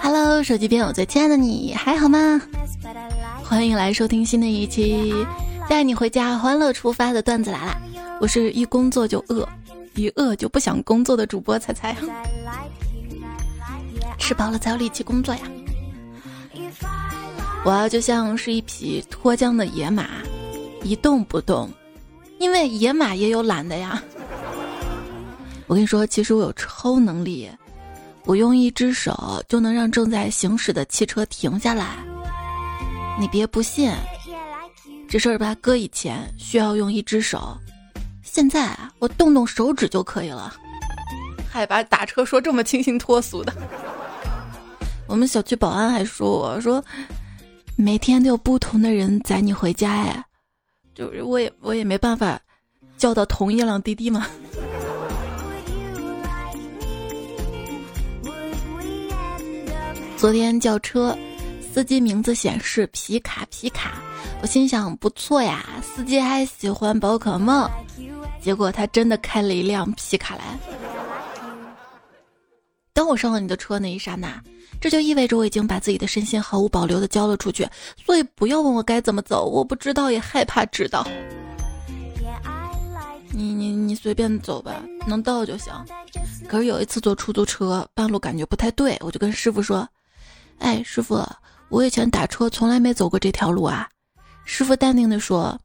Hello，手机边我最亲爱的你还好吗？欢迎来收听新的一期带你回家欢乐出发的段子来啦。我是一工作就饿，一饿就不想工作的主播彩彩。吃饱了才有力气工作呀。我就像是一匹脱缰的野马，一动不动，因为野马也有懒的呀。我跟你说，其实我有超能力，我用一只手就能让正在行驶的汽车停下来。你别不信，这事儿吧，搁以前需要用一只手，现在啊，我动动手指就可以了。还把打车说这么清新脱俗的。我们小区保安还说我说。每天都有不同的人载你回家哎，就是我也我也没办法叫到同一辆滴滴嘛。昨天叫车，司机名字显示皮卡皮卡，我心想不错呀，司机还喜欢宝可梦，结果他真的开了一辆皮卡来。当我上了你的车那一刹那。这就意味着我已经把自己的身心毫无保留的交了出去，所以不要问我该怎么走，我不知道也害怕知道。你你你随便走吧，能到就行。可是有一次坐出租车，半路感觉不太对，我就跟师傅说：“哎，师傅，我以前打车从来没走过这条路啊。”师傅淡定的说：“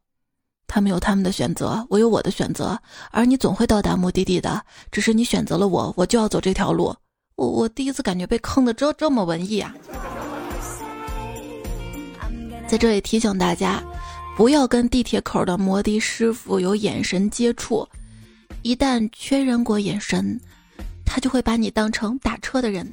他们有他们的选择，我有我的选择，而你总会到达目的地的，只是你选择了我，我就要走这条路。”我我第一次感觉被坑的这这么文艺啊！在这里提醒大家，不要跟地铁口的摩的师傅有眼神接触，一旦确认过眼神，他就会把你当成打车的人。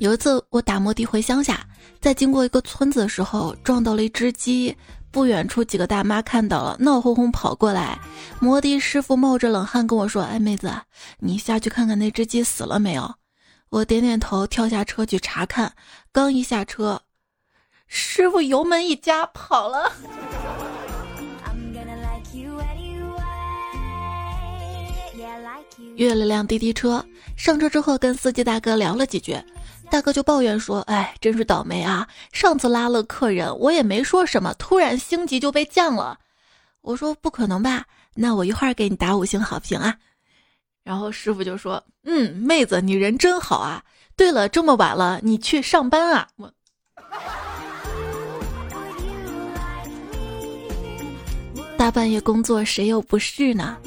有一次我打摩的回乡下，在经过一个村子的时候，撞到了一只鸡。不远处几个大妈看到了，闹哄哄跑过来。摩的师傅冒着冷汗跟我说：“哎，妹子，你下去看看那只鸡死了没有？”我点点头，跳下车去查看。刚一下车，师傅油门一加跑了。约了辆滴滴车，上车之后跟司机大哥聊了几句。大哥就抱怨说：“哎，真是倒霉啊！上次拉了客人，我也没说什么，突然星级就被降了。”我说：“不可能吧？那我一会儿给你打五星好评啊。”然后师傅就说：“嗯，妹子，你人真好啊。对了，这么晚了，你去上班啊？”我大半夜工作，谁又不是呢？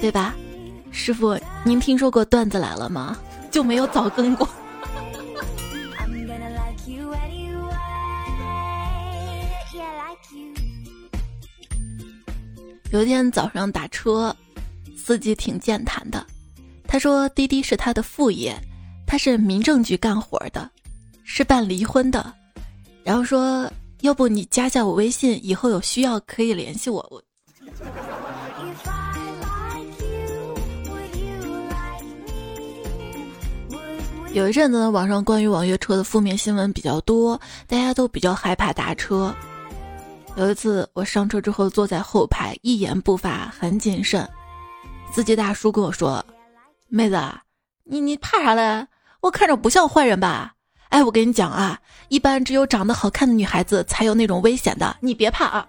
对吧？师傅，您听说过段子来了吗？就没有早更过。有一天早上打车，司机挺健谈的。他说滴滴是他的副业，他是民政局干活的，是办离婚的。然后说，要不你加下我微信，以后有需要可以联系我。我有一阵子呢，网上关于网约车的负面新闻比较多，大家都比较害怕打车。有一次，我上车之后坐在后排，一言不发，很谨慎。司机大叔跟我说：“妹子，你你怕啥嘞？我看着不像坏人吧？哎，我跟你讲啊，一般只有长得好看的女孩子才有那种危险的，你别怕啊。”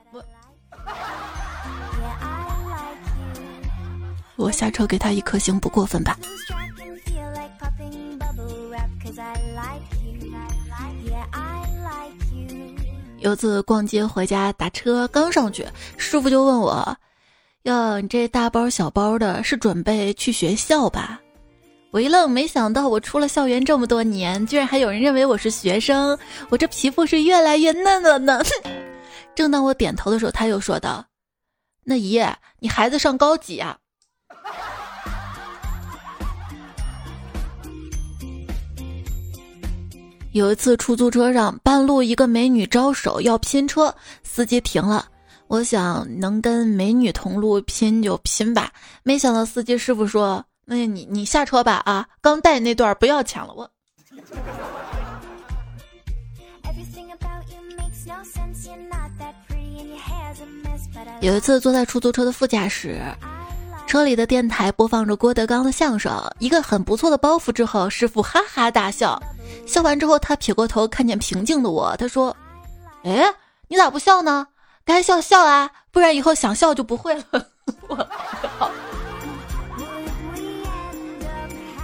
我下车给他一颗星，不过分吧？有次逛街回家打车，刚上去，师傅就问我：“哟，你这大包小包的，是准备去学校吧？”我一愣，没想到我出了校园这么多年，居然还有人认为我是学生，我这皮肤是越来越嫩了呢。正当我点头的时候，他又说道：“那姨，你孩子上高几啊？”有一次，出租车上半路一个美女招手要拼车，司机停了。我想能跟美女同路拼就拼吧，没想到司机师傅说：“那你你下车吧啊，刚带那段不要抢了。”我有一次坐在出租车的副驾驶。车里的电台播放着郭德纲的相声，一个很不错的包袱之后，师傅哈哈大笑。笑完之后，他撇过头看见平静的我，他说：“哎，你咋不笑呢？该笑笑啊，不然以后想笑就不会了。”我！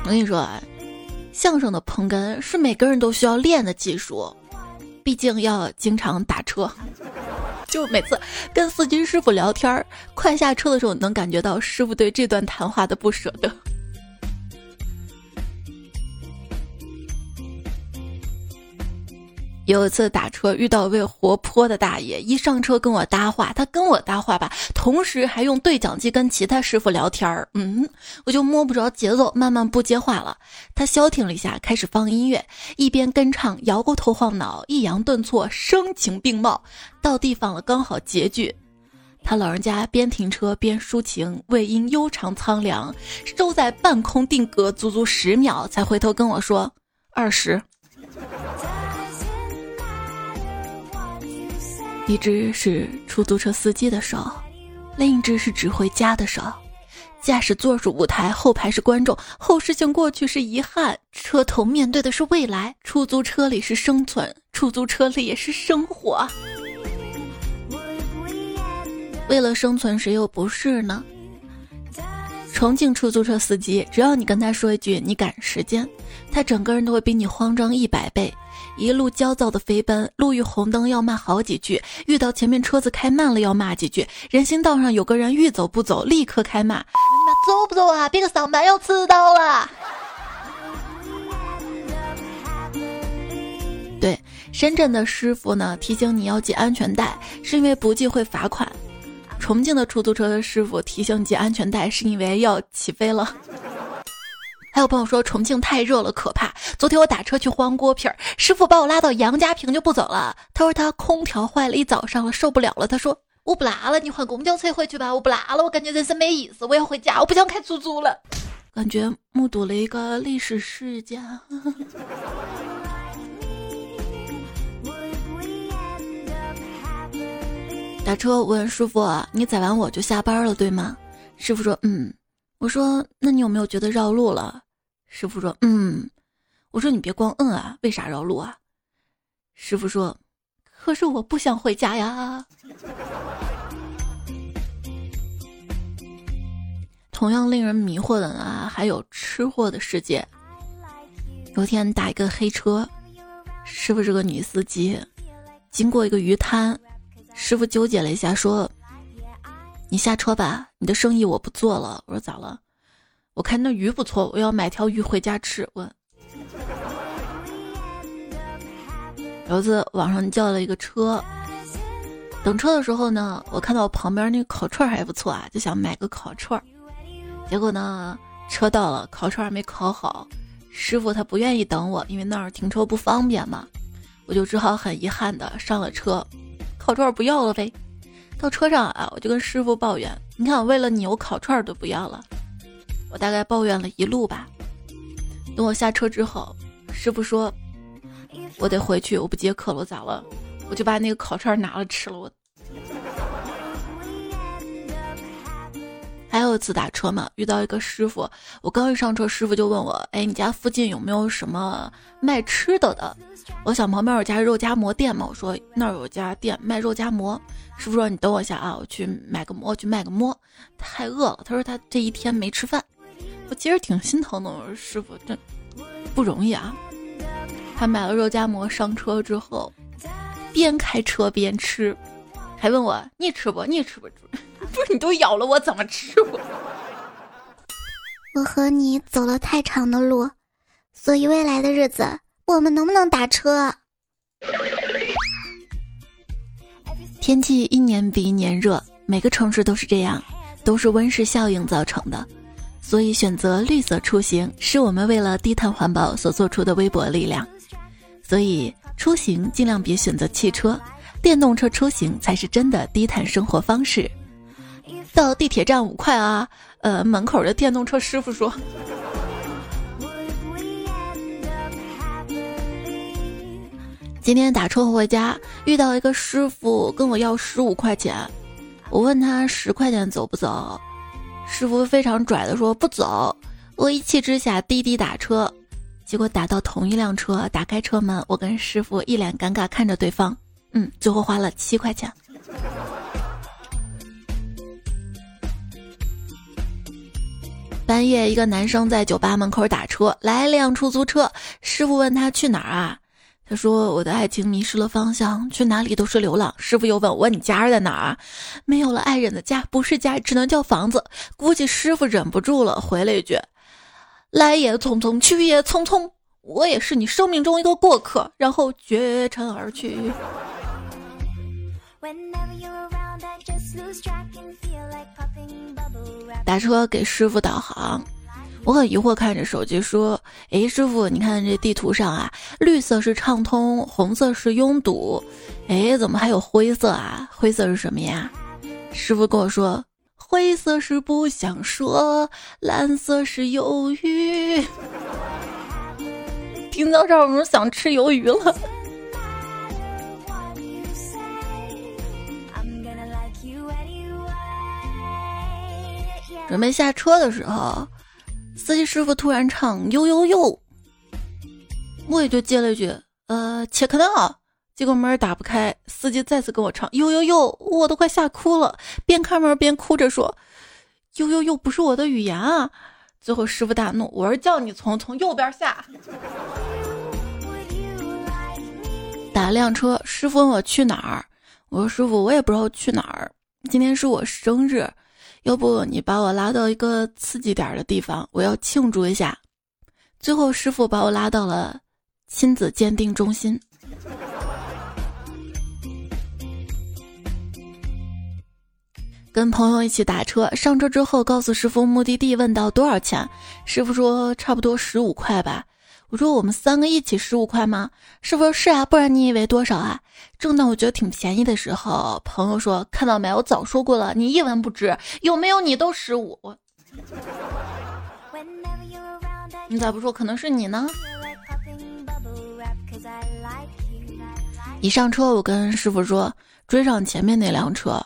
我跟你说啊，相声的捧哏是每个人都需要练的技术，毕竟要经常打车。就每次跟司机师傅聊天儿，快下车的时候，能感觉到师傅对这段谈话的不舍得。有一次打车遇到一位活泼的大爷，一上车跟我搭话，他跟我搭话吧，同时还用对讲机跟其他师傅聊天儿。嗯，我就摸不着节奏，慢慢不接话了。他消停了一下，开始放音乐，一边跟唱，摇过头晃脑，抑扬顿挫，声情并茂，到地方了，刚好结句。他老人家边停车边抒情，尾音悠长苍凉，收在半空定格足足十秒，才回头跟我说二十。一只是出租车司机的手，另一只是指挥家的手。驾驶座是舞台，后排是观众，后视镜过去是遗憾，车头面对的是未来。出租车里是生存，出租车里也是生活。为了生存，谁又不是呢？重庆出租车司机，只要你跟他说一句“你赶时间”，他整个人都会比你慌张一百倍。一路焦躁的飞奔，路遇红灯要骂好几句，遇到前面车子开慢了要骂几句，人行道上有个人欲走不走，立刻开骂：“你妈走不走啊？别个上班要迟到了。”对，深圳的师傅呢提醒你要系安全带，是因为不系会罚款；重庆的出租车的师傅提醒系安全带，是因为要起飞了。还有朋友说重庆太热了，可怕。昨天我打车去换锅皮儿，师傅把我拉到杨家坪就不走了。他说他空调坏了一早上了，受不了了。他说我不拉了，你换公交车回去吧，我不拉了，我感觉人生没意思，我要回家，我不想开出租了。感觉目睹了一个历史事件。打车问师傅，你载完我就下班了，对吗？师傅说，嗯。我说：“那你有没有觉得绕路了？”师傅说：“嗯。”我说：“你别光嗯啊，为啥绕路啊？”师傅说：“可是我不想回家呀。”同样令人迷惑的呢，还有吃货的世界。有天打一个黑车，师傅是个女司机，经过一个鱼摊，师傅纠结了一下说。你下车吧，你的生意我不做了。我说咋了？我看那鱼不错，我要买条鱼回家吃。我有一次网上叫了一个车，等车的时候呢，我看到我旁边那个烤串还不错啊，就想买个烤串。结果呢，车到了，烤串还没烤好，师傅他不愿意等我，因为那儿停车不方便嘛。我就只好很遗憾的上了车，烤串不要了呗。到车上啊，我就跟师傅抱怨：“你看，我为了你，我烤串都不要了。”我大概抱怨了一路吧。等我下车之后，师傅说：“我得回去，我不接客了，我咋了？”我就把那个烤串拿了吃了。我还有一次打车嘛，遇到一个师傅，我刚一上车，师傅就问我：“哎，你家附近有没有什么卖吃的的？”我想旁边有家肉夹馍店嘛，我说那儿有家店卖肉夹馍。师傅说你等我一下啊，我去买个馍，去卖个馍。太饿了，他说他这一天没吃饭。我其实挺心疼的，我说师傅真不容易啊。他买了肉夹馍上车之后，边开车边吃，还问我你吃不？你吃不？不是你都咬了我怎么吃？我和你走了太长的路，所以未来的日子。我们能不能打车？天气一年比一年热，每个城市都是这样，都是温室效应造成的。所以选择绿色出行是我们为了低碳环保所做出的微薄力量。所以出行尽量别选择汽车，电动车出行才是真的低碳生活方式。到地铁站五块啊！呃，门口的电动车师傅说。今天打车回家，遇到一个师傅跟我要十五块钱，我问他十块钱走不走，师傅非常拽的说不走，我一气之下滴滴打车，结果打到同一辆车，打开车门，我跟师傅一脸尴尬看着对方，嗯，最后花了七块钱。半夜，一个男生在酒吧门口打车，来辆出租车。师傅问他去哪儿啊？他说：“我的爱情迷失了方向，去哪里都是流浪。”师傅又问我：“你家在哪儿？”没有了爱人的家，不是家，只能叫房子。估计师傅忍不住了，回了一句：“来也匆匆，去也匆匆，我也是你生命中一个过客。”然后绝尘而去。打车给师傅导航，我很疑惑看着手机说：“哎，师傅，你看这地图上啊，绿色是畅通，红色是拥堵，哎，怎么还有灰色啊？灰色是什么呀？”师傅跟我说：“灰色是不想说，蓝色是鱿鱼。”听到这儿，我们想吃鱿鱼了。准备下车的时候，司机师傅突然唱“呦呦呦”，我也就接了一句：“呃，切克闹。”结果门打不开，司机再次跟我唱“呦呦呦”，我都快吓哭了，边开门边哭着说：“呦呦呦，不是我的语言啊！”最后师傅大怒：“我是叫你从从右边下。”打辆车，师傅问我去哪儿，我说：“师傅，我也不知道去哪儿，今天是我生日。”要不你把我拉到一个刺激点的地方，我要庆祝一下。最后师傅把我拉到了亲子鉴定中心。跟朋友一起打车，上车之后告诉师傅目的地，问到多少钱，师傅说差不多十五块吧。我说我们三个一起十五块吗？师傅说是啊，不然你以为多少啊？正当我觉得挺便宜的时候，朋友说看到没，我早说过了，你一文不值，有没有你都十五。你咋不说？可能是你呢。一上车，我跟师傅说追上前面那辆车。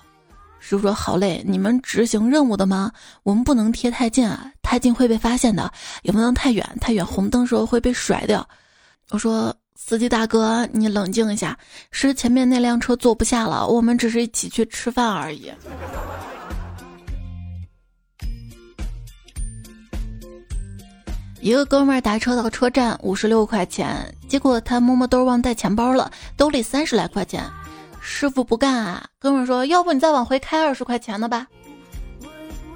师傅说好嘞，你们执行任务的吗？我们不能贴太近啊，太近会被发现的，也不能太远，太远红灯时候会被甩掉。我说司机大哥，你冷静一下，是前面那辆车坐不下了，我们只是一起去吃饭而已。一个哥们儿打车到车站五十六块钱，结果他摸摸兜忘带钱包了，兜里三十来块钱。师傅不干啊！哥们说：“要不你再往回开二十块钱的吧。”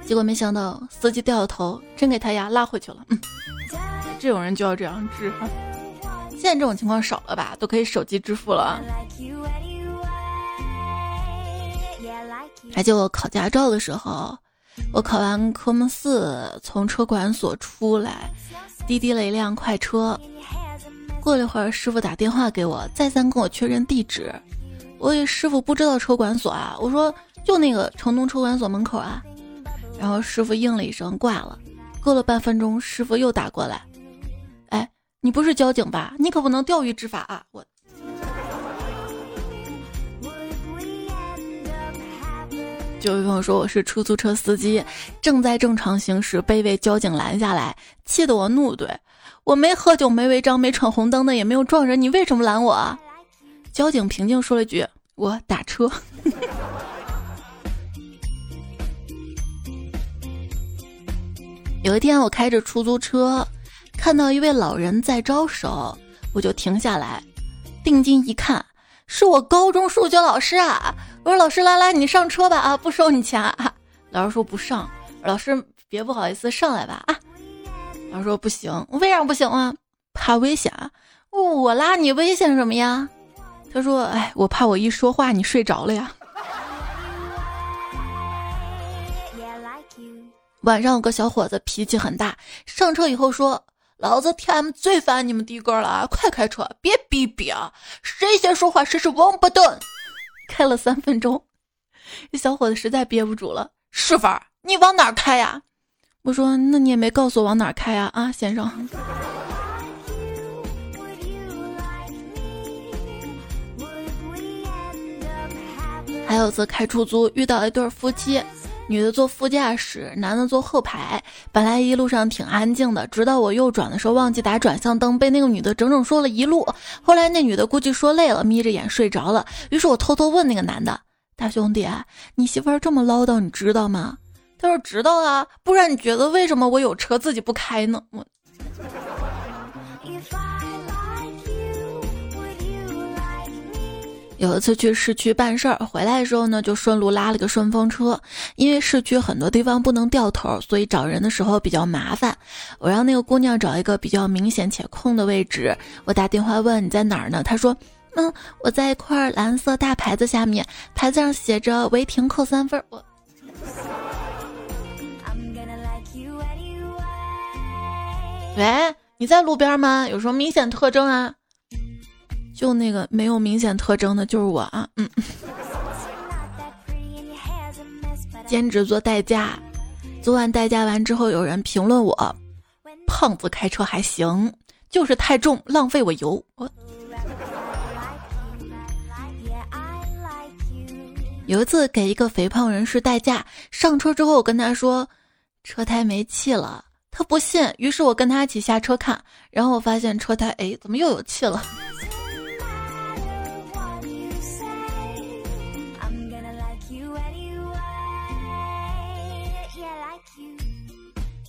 结果没想到司机掉头，真给他丫拉回去了。这种人就要这样治。现在这种情况少了吧？都可以手机支付了。还记得我考驾照的时候，我考完科目四，从车管所出来，滴滴了一辆快车。过了一会儿，师傅打电话给我，再三跟我确认地址。我以为师傅不知道车管所啊，我说就那个城东车管所门口啊，然后师傅应了一声挂了。过了半分钟，师傅又打过来，哎，你不是交警吧？你可不能钓鱼执法啊！我。就有朋友说我是出租车司机，正在正常行驶，被一位交警拦下来，气得我怒怼：我没喝酒，没违章，没闯红灯的，也没有撞人，你为什么拦我啊？交警平静说了一句：“我打车。”有一天，我开着出租车，看到一位老人在招手，我就停下来，定睛一看，是我高中数学老师啊！我说：“老师，来来，你上车吧，啊，不收你钱。”啊。老师说：“不上。”老师别不好意思，上来吧，啊！老师说：“不行，为啥不行啊？怕危险啊。我拉你危险什么呀？”他说：“哎，我怕我一说话你睡着了呀。”晚上有个小伙子脾气很大，上车以后说：“老子 T M 最烦你们的哥了啊！快开车，别逼逼啊！谁先说话谁是王八蛋。”开了三分钟，这小伙子实在憋不住了：“师傅，你往哪开呀？”我说：“那你也没告诉我往哪开呀？啊，先生。”还有次开出租遇到一对夫妻，女的坐副驾驶，男的坐后排。本来一路上挺安静的，直到我右转的时候忘记打转向灯，被那个女的整整说了一路。后来那女的估计说累了，眯着眼睡着了。于是我偷偷问那个男的：“大兄弟，你媳妇儿这么唠叨，你知道吗？”他说：“知道啊，不然你觉得为什么我有车自己不开呢？”我。有一次去市区办事儿，回来的时候呢，就顺路拉了个顺风车。因为市区很多地方不能掉头，所以找人的时候比较麻烦。我让那个姑娘找一个比较明显且空的位置。我打电话问你在哪儿呢？她说：“嗯，我在一块蓝色大牌子下面，牌子上写着违停扣三分。”我。喂，你在路边吗？有什么明显特征啊？就那个没有明显特征的，就是我啊，嗯。兼职做代驾，昨晚代驾完之后，有人评论我：胖子开车还行，就是太重，浪费我油。有一次给一个肥胖人士代驾，上车之后我跟他说车胎没气了，他不信，于是我跟他一起下车看，然后我发现车胎，哎，怎么又有气了？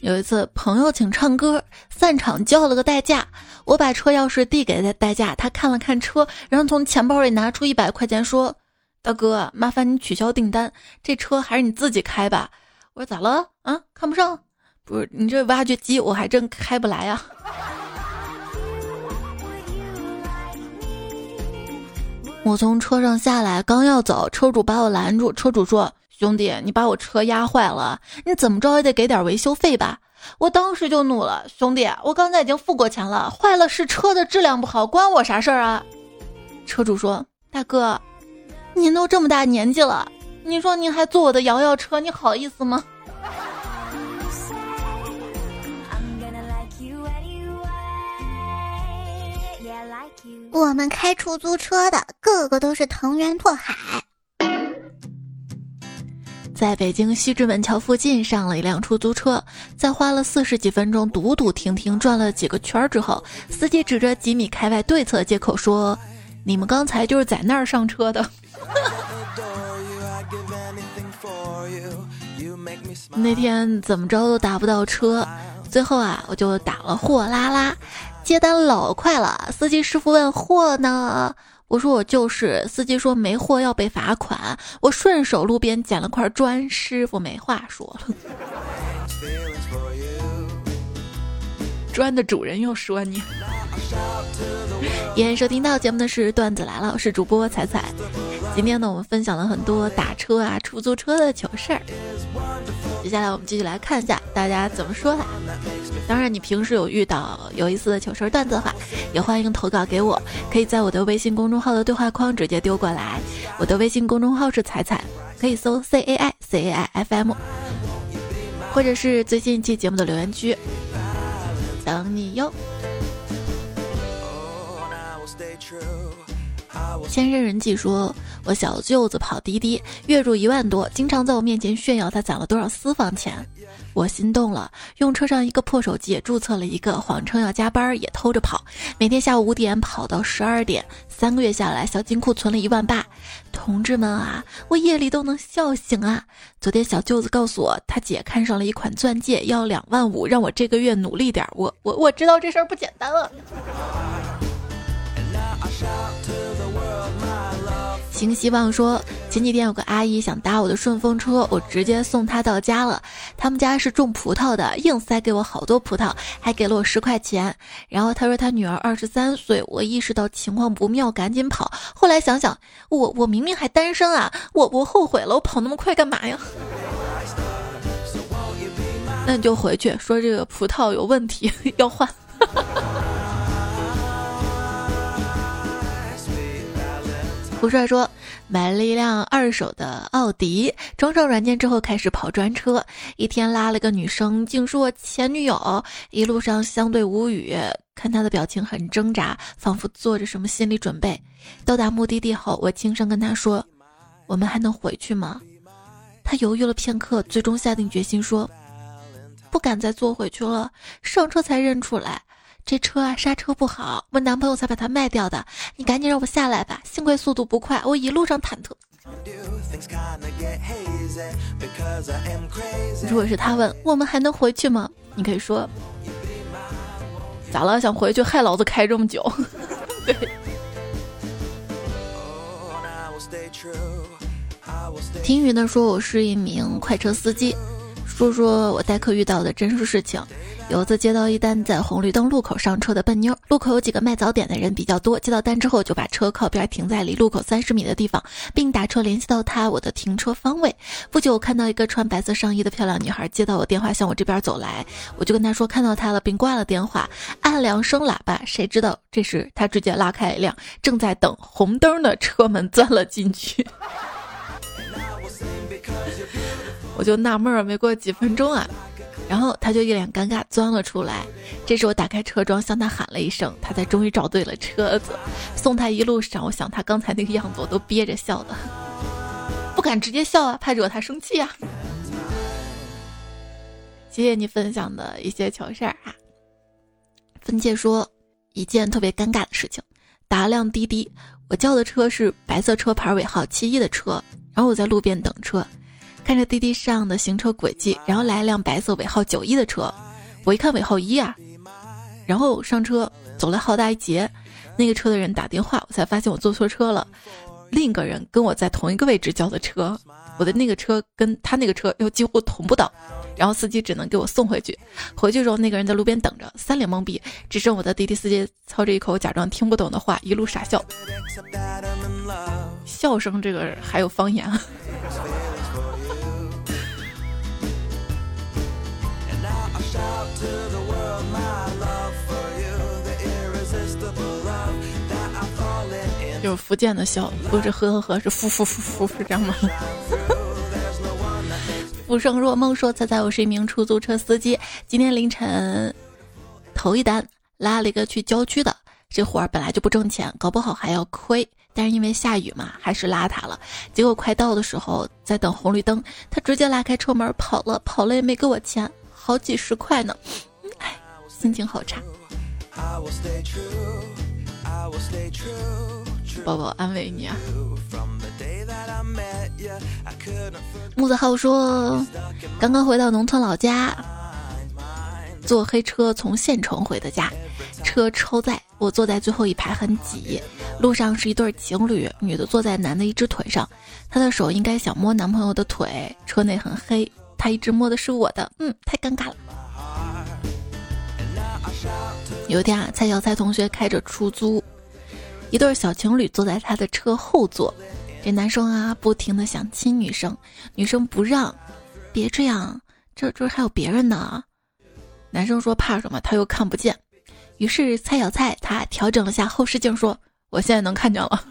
有一次，朋友请唱歌，散场叫了个代驾。我把车钥匙递给他代驾，他看了看车，然后从钱包里拿出一百块钱，说：“大哥，麻烦你取消订单，这车还是你自己开吧。”我说：“咋了？啊，看不上？不是你这挖掘机，我还真开不来呀。” 我从车上下来，刚要走，车主把我拦住。车主说。兄弟，你把我车压坏了，你怎么着也得给点维修费吧？我当时就怒了，兄弟，我刚才已经付过钱了，坏了是车的质量不好，关我啥事儿啊？车主说：“大哥，您都这么大年纪了，你说您还坐我的摇摇车，你好意思吗？”我们开出租车的个个都是藤原拓海。在北京西直门桥附近上了一辆出租车，在花了四十几分钟堵堵停停转了几个圈之后，司机指着几米开外对侧借口说：“你们刚才就是在那儿上车的。”那天怎么着都打不到车，最后啊，我就打了货拉拉，接单老快了。司机师傅问货呢？我说我就是，司机说没货要被罚款，我顺手路边捡了块砖，师傅没话说了。砖的主人又说你。也收听到节目的是段子来了，我是主播彩彩。今天呢，我们分享了很多打车啊、出租车的糗事儿。接下来我们继续来看一下大家怎么说的。当然，你平时有遇到有意思的糗事段子的话，也欢迎投稿给我，可以在我的微信公众号的对话框直接丢过来。我的微信公众号是彩彩，可以搜 C A I C A I F M，或者是最近一期节目的留言区，等你哟。先认人记说。我小舅子跑滴滴，月入一万多，经常在我面前炫耀他攒了多少私房钱。我心动了，用车上一个破手机也注册了一个，谎称要加班，也偷着跑，每天下午五点跑到十二点，三个月下来，小金库存了一万八。同志们啊，我夜里都能笑醒啊！昨天小舅子告诉我，他姐看上了一款钻戒，要两万五，让我这个月努力点。我我我知道这事儿不简单了。新希望说，前几天有个阿姨想搭我的顺风车，我直接送她到家了。他们家是种葡萄的，硬塞给我好多葡萄，还给了我十块钱。然后他说他女儿二十三岁，我意识到情况不妙，赶紧跑。后来想想，我我明明还单身啊，我我后悔了，我跑那么快干嘛呀？那你就回去说这个葡萄有问题，要换。胡帅说，买了一辆二手的奥迪，装上软件之后开始跑专车。一天拉了个女生，竟是我前女友。一路上相对无语，看她的表情很挣扎，仿佛做着什么心理准备。到达目的地后，我轻声跟她说：“我们还能回去吗？”他犹豫了片刻，最终下定决心说：“不敢再坐回去了。”上车才认出来，这车啊刹车不好，我男朋友才把它卖掉的。你赶紧让我下来吧，幸亏速度不快，我一路上忐忑。如果是他问我们还能回去吗？你可以说：“咋了？想回去害老子开这么久？” 对。听雨呢说，我是一名快车司机。说说我代课遇到的真实事情。有次接到一单，在红绿灯路口上车的笨妞。路口有几个卖早点的人比较多。接到单之后，就把车靠边停在离路口三十米的地方，并打车联系到他我的停车方位。不久，我看到一个穿白色上衣的漂亮女孩接到我电话，向我这边走来。我就跟她说看到她了，并挂了电话，按两声喇叭。谁知道这时她直接拉开一辆正在等红灯的车门，钻了进去。我就纳闷儿，没过几分钟啊。然后他就一脸尴尬钻了出来，这时我打开车窗向他喊了一声，他才终于找对了车子。送他一路上，我想他刚才那个样子，我都憋着笑的，不敢直接笑啊，怕惹他生气啊。谢谢你分享的一些糗事儿啊。分界说一件特别尴尬的事情，打辆滴滴，我叫的车是白色车牌尾号七一的车，然后我在路边等车。看着滴滴上的行车轨迹，然后来一辆白色尾号九一的车，我一看尾号一啊，然后上车走了好大一截，那个车的人打电话，我才发现我坐错车了，另一个人跟我在同一个位置叫的车，我的那个车跟他那个车又几乎同步到，然后司机只能给我送回去，回去之后那个人在路边等着，三脸懵逼，只剩我的滴滴司机操着一口假装听不懂的话，一路傻笑，笑声这个还有方言啊。就是福建的笑，不是呵呵呵，是呼呼呼呼，是这样吗？浮生若梦说：“猜猜我是一名出租车司机，今天凌晨头一单拉了一个去郊区的，这活儿本来就不挣钱，搞不好还要亏。但是因为下雨嘛，还是拉他了。结果快到的时候，在等红绿灯，他直接拉开车门跑了，跑了也没给我钱，好几十块呢，唉，心情好差。”宝宝安慰你啊！木子浩说，刚刚回到农村老家，坐黑车从县城回的家，车超载，我坐在最后一排很挤。路上是一对情侣，女的坐在男的一只腿上，她的手应该想摸男朋友的腿。车内很黑，她一直摸的是我的，嗯，太尴尬了。有一天啊，蔡小蔡同学开着出租。一对小情侣坐在他的车后座，这男生啊不停的想亲女生，女生不让，别这样，这这还有别人呢。男生说怕什么？他又看不见。于是蔡小蔡他调整了下后视镜，说我现在能看见了。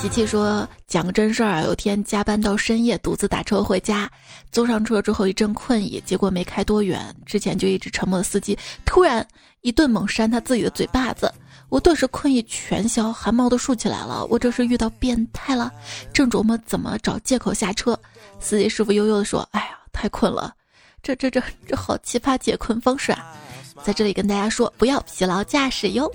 琪琪说讲个真事儿啊，有天加班到深夜，独自打车回家，坐上车之后一阵困意，结果没开多远，之前就一直沉默的司机突然。一顿猛扇他自己的嘴巴子，我顿时困意全消，汗毛都竖起来了。我这是遇到变态了，正琢磨怎么找借口下车。司机师傅悠悠地说：“哎呀，太困了，这这这这好奇葩解困方式啊！”在这里跟大家说，不要疲劳驾驶哟。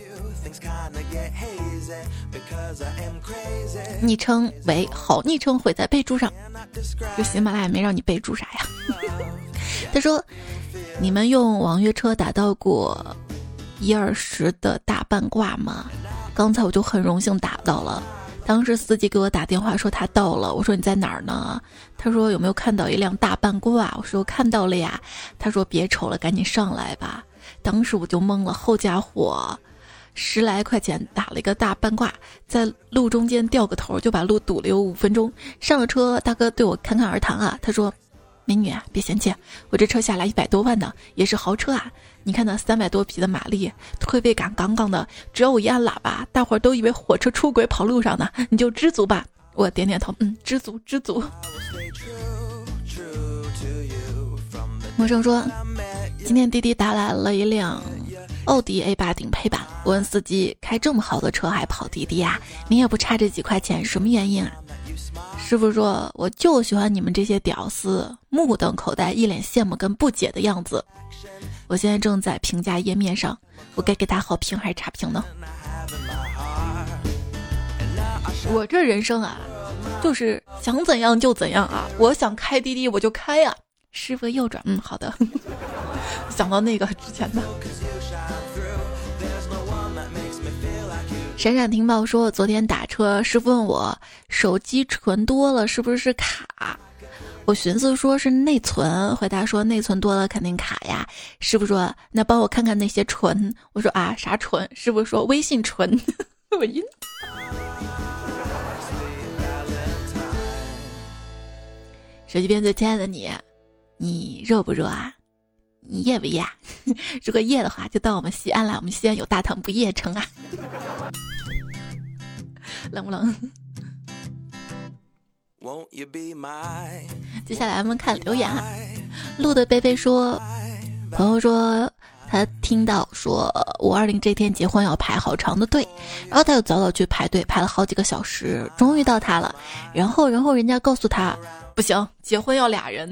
昵称为好昵称会在备注上，这喜马拉雅没让你备注啥呀？他说：“你们用网约车打到过？”一二十的大半挂吗？刚才我就很荣幸打到了。当时司机给我打电话说他到了，我说你在哪儿呢？他说有没有看到一辆大半挂？我说看到了呀。他说别瞅了，赶紧上来吧。当时我就懵了，好家伙，十来块钱打了一个大半挂，在路中间掉个头就把路堵了有五分钟。上了车，大哥对我侃侃而谈啊，他说。美女啊，别嫌弃，我这车下来一百多万呢，也是豪车啊！你看那三百多匹的马力，推背感杠杠的，只要我一按喇叭，大伙儿都以为火车出轨跑路上呢，你就知足吧。我点点头，嗯，知足知足。陌生说，今天滴滴打来了一辆奥迪 A 八顶配版，我问司机，开这么好的车还跑滴滴啊？你也不差这几块钱，什么原因啊？师傅说：“我就喜欢你们这些屌丝，目瞪口呆，一脸羡慕跟不解的样子。”我现在正在评价页面上，我该给他好评还是差评呢？我这人生啊，就是想怎样就怎样啊！我想开滴滴我就开呀。师傅右转，嗯，好的。想到那个之前的。闪闪听报说，昨天打车，师傅问我手机存多了是不是卡？我寻思说是内存，回答说内存多了肯定卡呀。师傅说那帮我看看那些存。我说啊啥存？师傅说微信存。我晕。手机边最亲爱的你，你热不热啊？你夜不夜？如果夜的话，就到我们西安来。我们西安有大唐不夜城啊。冷不冷？接下来我们看留言。路的贝贝说：“朋友说他听到说五二零这天结婚要排好长的队，然后他又早早去排队，排了好几个小时，终于到他了。然后，然后人家告诉他不行，结婚要俩人，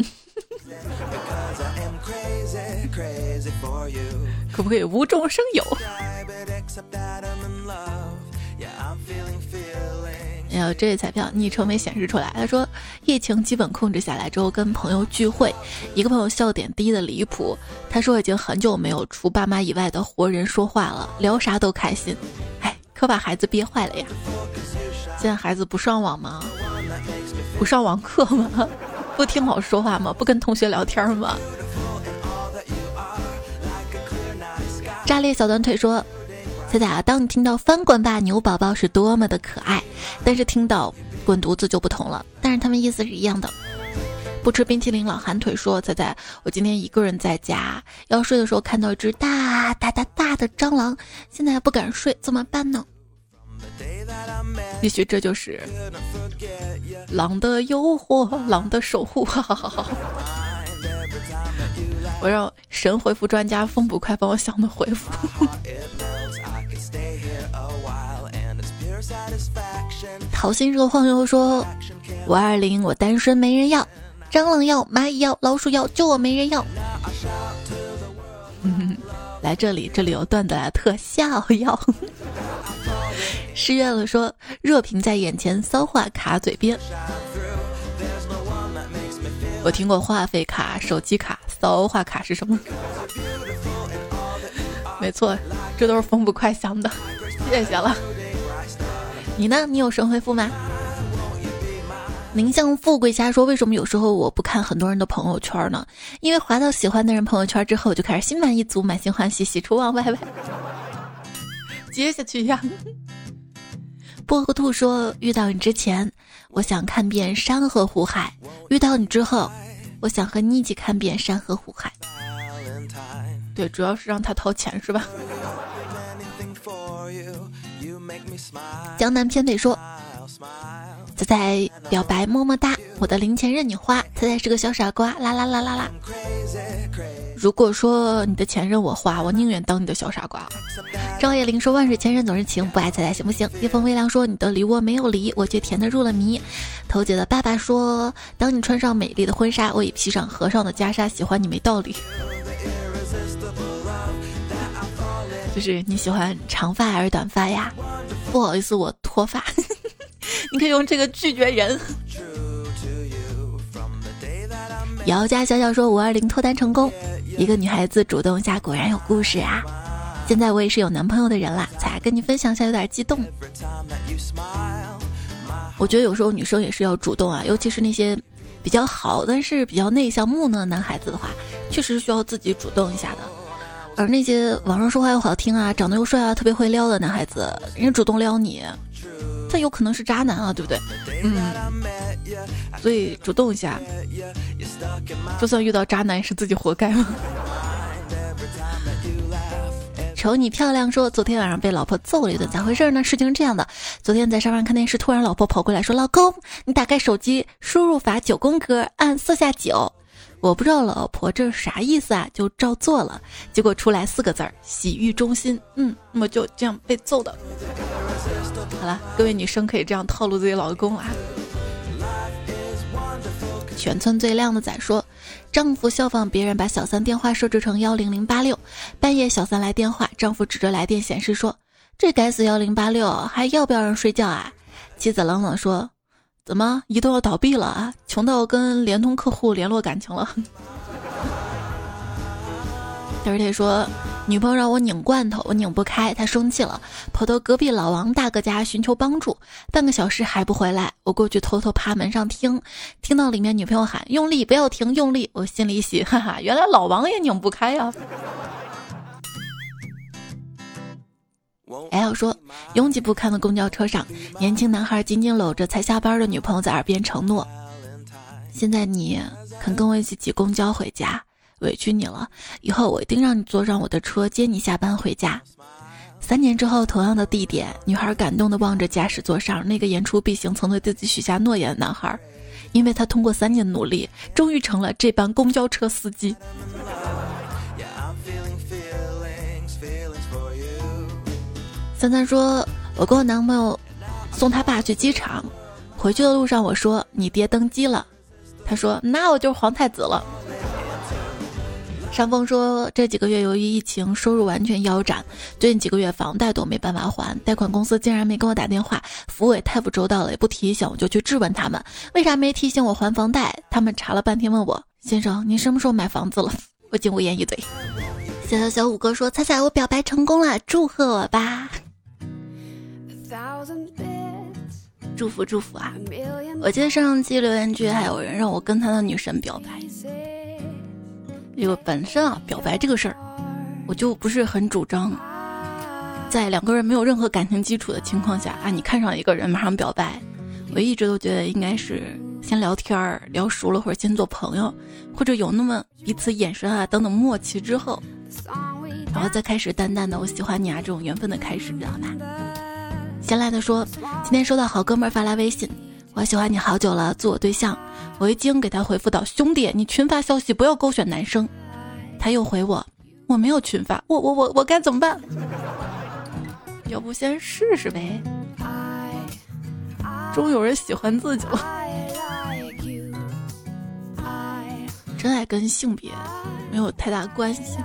可不可以无中生有？”哎呦，这彩票昵称没显示出来。他说，疫情基本控制下来之后，跟朋友聚会，一个朋友笑点低的离谱。他说已经很久没有除爸妈以外的活人说话了，聊啥都开心。哎，可把孩子憋坏了呀！现在孩子不上网吗？不上网课吗？不听老师说话吗？不跟同学聊天吗？炸裂小短腿说。仔仔啊，当你听到翻滚吧牛宝宝是多么的可爱，但是听到滚犊子就不同了。但是他们意思是一样的。不吃冰淇淋老寒腿说：仔仔，我今天一个人在家，要睡的时候看到一只大大大大的蟑螂，现在还不敢睡，怎么办呢？也许这就是狼的诱惑，狼的守护。我让神回复专家风捕快帮我想的回复。桃心热晃悠说：“五二零我单身没人要，蟑螂要，蚂蚁要，老鼠要，就我没人要。”来这里，这里有段子来特效药。失约了说：“热评在眼前，骚话卡嘴边。”我听过话费卡、手机卡，骚话卡是什么？没错，这都是风不快想的，谢谢了。你呢？你有神回复吗？宁向富贵家说：“为什么有时候我不看很多人的朋友圈呢？因为滑到喜欢的人朋友圈之后，就开始心满意足、满心欢喜、喜出望外呗。接下去呀。薄荷兔说：“遇到你之前，我想看遍山河湖海；遇到你之后，我想和你一起看遍山河湖海。”对，主要是让他掏钱是吧？江南偏北说：“仔仔表白么么哒，我的零钱任你花。仔仔是个小傻瓜，啦啦啦啦啦。如果说你的钱任我花，我宁愿当你的小傻瓜。”赵叶玲说：“万水千山总是情，不爱仔仔行不行？”夜风微凉说：“你的梨我没有梨，我却甜的入了迷。”头姐的爸爸说：“当你穿上美丽的婚纱，我已披上和尚的袈裟，喜欢你没道理。”就是你喜欢长发还是短发呀？不好意思，我脱发。你可以用这个拒绝人。姚家小小说五二零脱单成功，一个女孩子主动一下，果然有故事啊！现在我也是有男朋友的人了，才跟你分享一下，有点激动。我觉得有时候女生也是要主动啊，尤其是那些比较好但是比较内向木讷的男孩子的话，确实需要自己主动一下的。而那些网上说话又好听啊，长得又帅啊，特别会撩的男孩子，人家主动撩你，他有可能是渣男啊，对不对？嗯，所以主动一下，就算遇到渣男，是自己活该吗？瞅你漂亮，说昨天晚上被老婆揍了一顿，咋回事呢？事情是这样的，昨天在沙发上看电视，突然老婆跑过来说：“老公，你打开手机，输入法九宫格，按四下九。”我不知道老婆这是啥意思啊，就照做了，结果出来四个字儿：洗浴中心。嗯，那么就这样被揍的。好了，各位女生可以这样套路自己老公啊。全村最靓的仔说，丈夫效仿别人把小三电话设置成幺零零八六，半夜小三来电话，丈夫指着来电显示说：“这该死幺零八六还要不要人睡觉啊？”妻子冷冷说：“怎么移动要倒闭了啊？穷到跟联通客户联络感情了。”而且说，女朋友让我拧罐头，我拧不开，她生气了，跑到隔壁老王大哥家寻求帮助，半个小时还不回来，我过去偷偷趴门上听，听到里面女朋友喊用力，不要停，用力，我心里喜，哈哈，原来老王也拧不开呀。L 说，拥挤不堪的公交车上，年轻男孩紧紧搂着才下班的女朋友在耳边承诺：现在你肯跟我一起挤公交回家？委屈你了，以后我一定让你坐上我的车接你下班回家。三年之后，同样的地点，女孩感动地望着驾驶座上那个言出必行、曾对自己许下诺言的男孩，因为他通过三年努力，终于成了这班公交车司机。三三说：“我跟我男朋友送他爸去机场，回去的路上我说你爹登机了，他说那我就是皇太子了。”山峰说：“这几个月由于疫情，收入完全腰斩，最近几个月房贷都没办法还，贷款公司竟然没给我打电话，服务也太不周到了，也不提醒，我就去质问他们，为啥没提醒我还房贷？他们查了半天，问我先生，您什么时候买房子了？我竟无言以对。”小小小五哥说：“彩彩，我表白成功了，祝贺我吧！祝福祝福啊！我记得上期留言区还有人让我跟他的女神表白。”因为本身啊，表白这个事儿，我就不是很主张，在两个人没有任何感情基础的情况下啊，你看上一个人马上表白，我一直都觉得应该是先聊天儿，聊熟了或者先做朋友，或者有那么彼此眼神啊等等默契之后，然后再开始淡淡的我喜欢你啊这种缘分的开始，知道吧？先来的说，今天收到好哥们发来微信，我喜欢你好久了，做我对象。我一惊，给他回复道：“兄弟，你群发消息不要勾选男生。”他又回我：“我没有群发，我我我我该怎么办？要不先试试呗？终有人喜欢自己了。真爱跟性别没有太大关系。”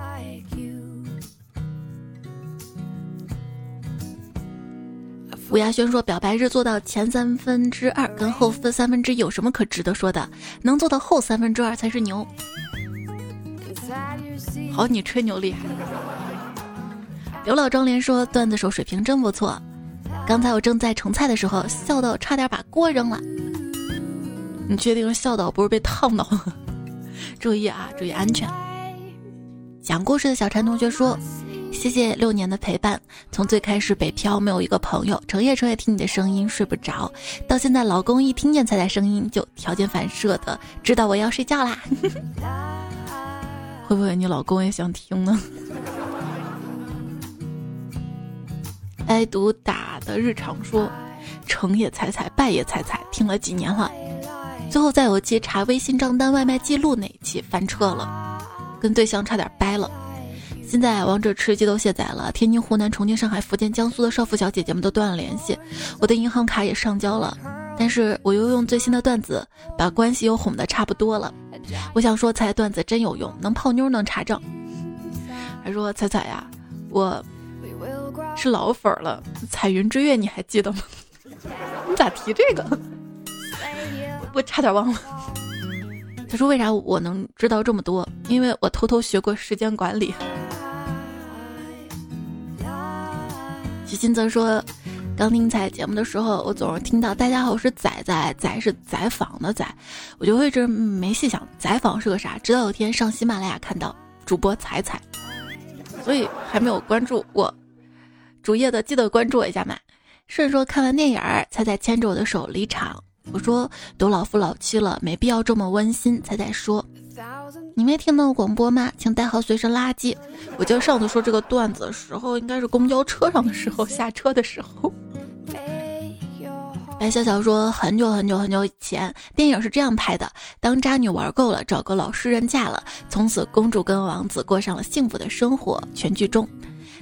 吴亚轩说：“表白日做到前三分之二跟后分三分之有什么可值得说的？能做到后三分之二才是牛。”好，你吹牛厉害。刘老庄连说：“段子手水平真不错。”刚才我正在盛菜的时候，笑到差点把锅扔了。你确定笑到不是被烫到？注意啊，注意安全。讲故事的小陈同学说。谢谢六年的陪伴，从最开始北漂没有一个朋友，成夜成夜听你的声音睡不着，到现在老公一听见彩彩声音就条件反射的知道我要睡觉啦。会不会你老公也想听呢？挨毒打的日常说，成也彩彩，败也彩彩，听了几年了，最后在有期查微信账单外卖记录那一期翻车了，跟对象差点掰了。现在王者吃鸡都卸载了，天津、湖南、重庆、上海、福建、江苏的少妇小姐姐们都断了联系，我的银行卡也上交了，但是我又用最新的段子把关系又哄得差不多了。我想说，猜段子真有用，能泡妞，能查账。还说彩彩呀，我是老粉了，彩云追月你还记得吗？你咋提这个？我差点忘了。他说为啥我能知道这么多？因为我偷偷学过时间管理。许金泽说：“刚听彩节目的时候，我总是听到‘大家好，我是仔仔’，仔是采访的仔，我就一直没细想采访是个啥。直到有天上喜马拉雅看到主播彩彩，所以还没有关注我主页的，记得关注我一下嘛。顺说看完电影，彩彩牵着我的手离场，我说都老夫老妻了，没必要这么温馨。彩彩说。”你没听到广播吗？请带好随身垃圾。我记得上次说这个段子的时候，应该是公交车上的时候，下车的时候。白笑笑说，很久很久很久以前，电影是这样拍的：当渣女玩够了，找个老实人嫁了，从此公主跟王子过上了幸福的生活。全剧终。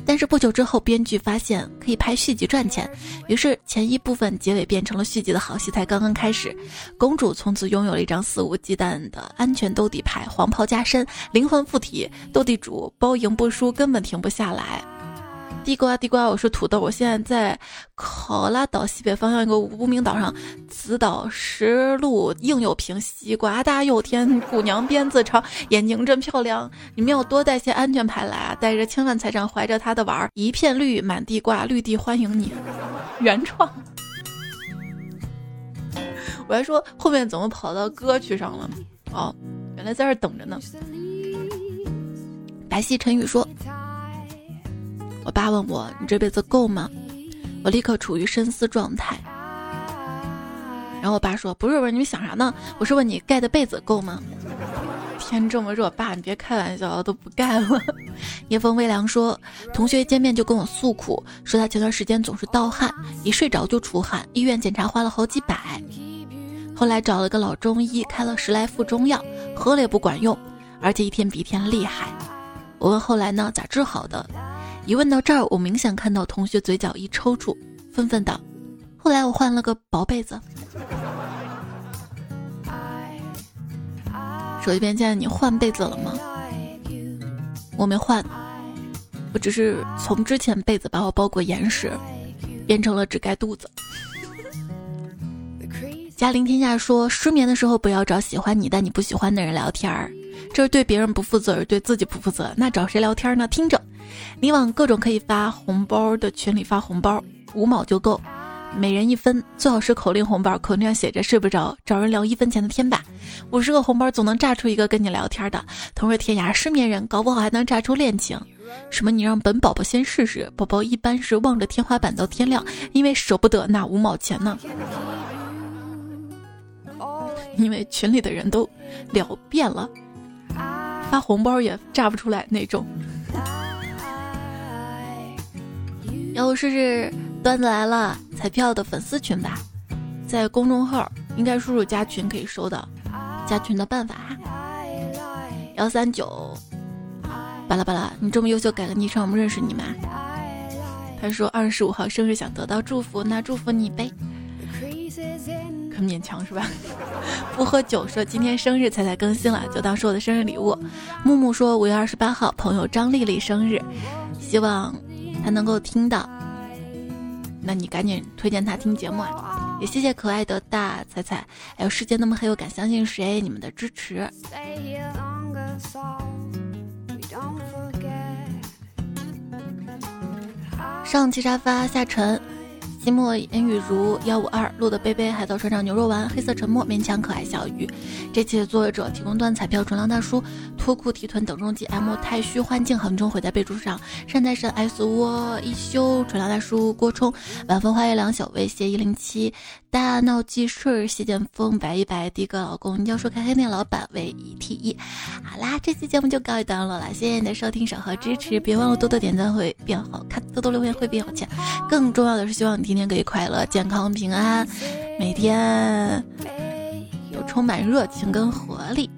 但是不久之后，编剧发现可以拍续集赚钱，于是前一部分结尾变成了续集的好戏才刚刚开始。公主从此拥有了一张肆无忌惮的安全兜底牌，黄袍加身，灵魂附体，斗地主包赢不输，根本停不下来。地瓜地瓜，我是土豆。我现在在考拉岛西北方向一个无名岛上，此岛石路硬又平，西瓜大又甜，姑娘辫子长，眼睛真漂亮。你们要多带些安全牌来啊！带着千万财产，怀着他的玩儿，一片绿，满地瓜，绿地欢迎你。原创。我还说后面怎么跑到歌曲上了？哦，原来在这等着呢。白皙晨雨说。我爸问我：“你这辈子够吗？”我立刻处于深思状态。然后我爸说：“不是不是，你们想啥呢？我是问你盖的被子够吗？”天这么热，爸你别开玩笑了，都不盖了。夜风微凉说：“同学见面就跟我诉苦，说他前段时间总是盗汗，一睡着就出汗，医院检查花了好几百。后来找了个老中医，开了十来副中药，喝了也不管用，而且一天比一天厉害。我问后来呢，咋治好的？”一问到这儿，我明显看到同学嘴角一抽搐，愤愤道：“后来我换了个薄被子。”手机边见你换被子了吗？我没换，我只是从之前被子把我包裹严实，变成了只盖肚子。嘉陵天下说，失眠的时候不要找喜欢你但你不喜欢的人聊天儿，这是对别人不负责，对自己不负责。那找谁聊天呢？听着。你往各种可以发红包的群里发红包，五毛就够，每人一分，最好是口令红包，口令上写着“睡不着，找人聊一分钱的天吧”。五十个红包总能炸出一个跟你聊天的，同是天涯失眠人，搞不好还能炸出恋情。什么？你让本宝宝先试试，宝宝一般是望着天花板到天亮，因为舍不得那五毛钱呢。因为群里的人都聊遍了，发红包也炸不出来那种。要不试试段子来了彩票的粉丝群吧，在公众号应该输入加群可以收到。加群的办法哈，幺三九，巴拉巴拉，你这么优秀，改个昵称，我们认识你吗？他说二十五号生日想得到祝福，那祝福你呗。可勉强是吧？不喝酒说今天生日彩彩更新了，就当是我的生日礼物。木木说五月二十八号朋友张丽丽生日，希望。他能够听到，那你赶紧推荐他听节目啊！也谢谢可爱的大彩彩，还有世界那么黑，我敢相信谁？你们的支持。上期沙发下沉。寂寞烟雨如幺五二路的杯杯海盗船长牛肉丸黑色沉默勉强可爱小鱼，这期的作者提供段彩票纯良大叔脱裤提臀等中计 M 太虚幻境横冲毁在备注上。善财神 S 窝一休。纯良大叔郭冲晚风花月凉小薇谢一零七。大闹记事谢剑锋白一白的哥老公。你要说开黑店老板为 E T E 好啦，这期节目就告一段落了，谢谢你的收听守候支持，别忘了多多点赞会变好看，多多留言会变有钱，更重要的是希望你听。天天可以快乐、健康、平安，每天有充满热情跟活力。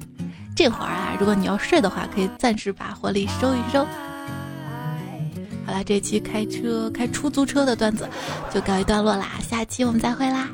这会儿啊，如果你要睡的话，可以暂时把活力收一收。好啦，这期开车开出租车的段子就告一段落啦，下期我们再会啦。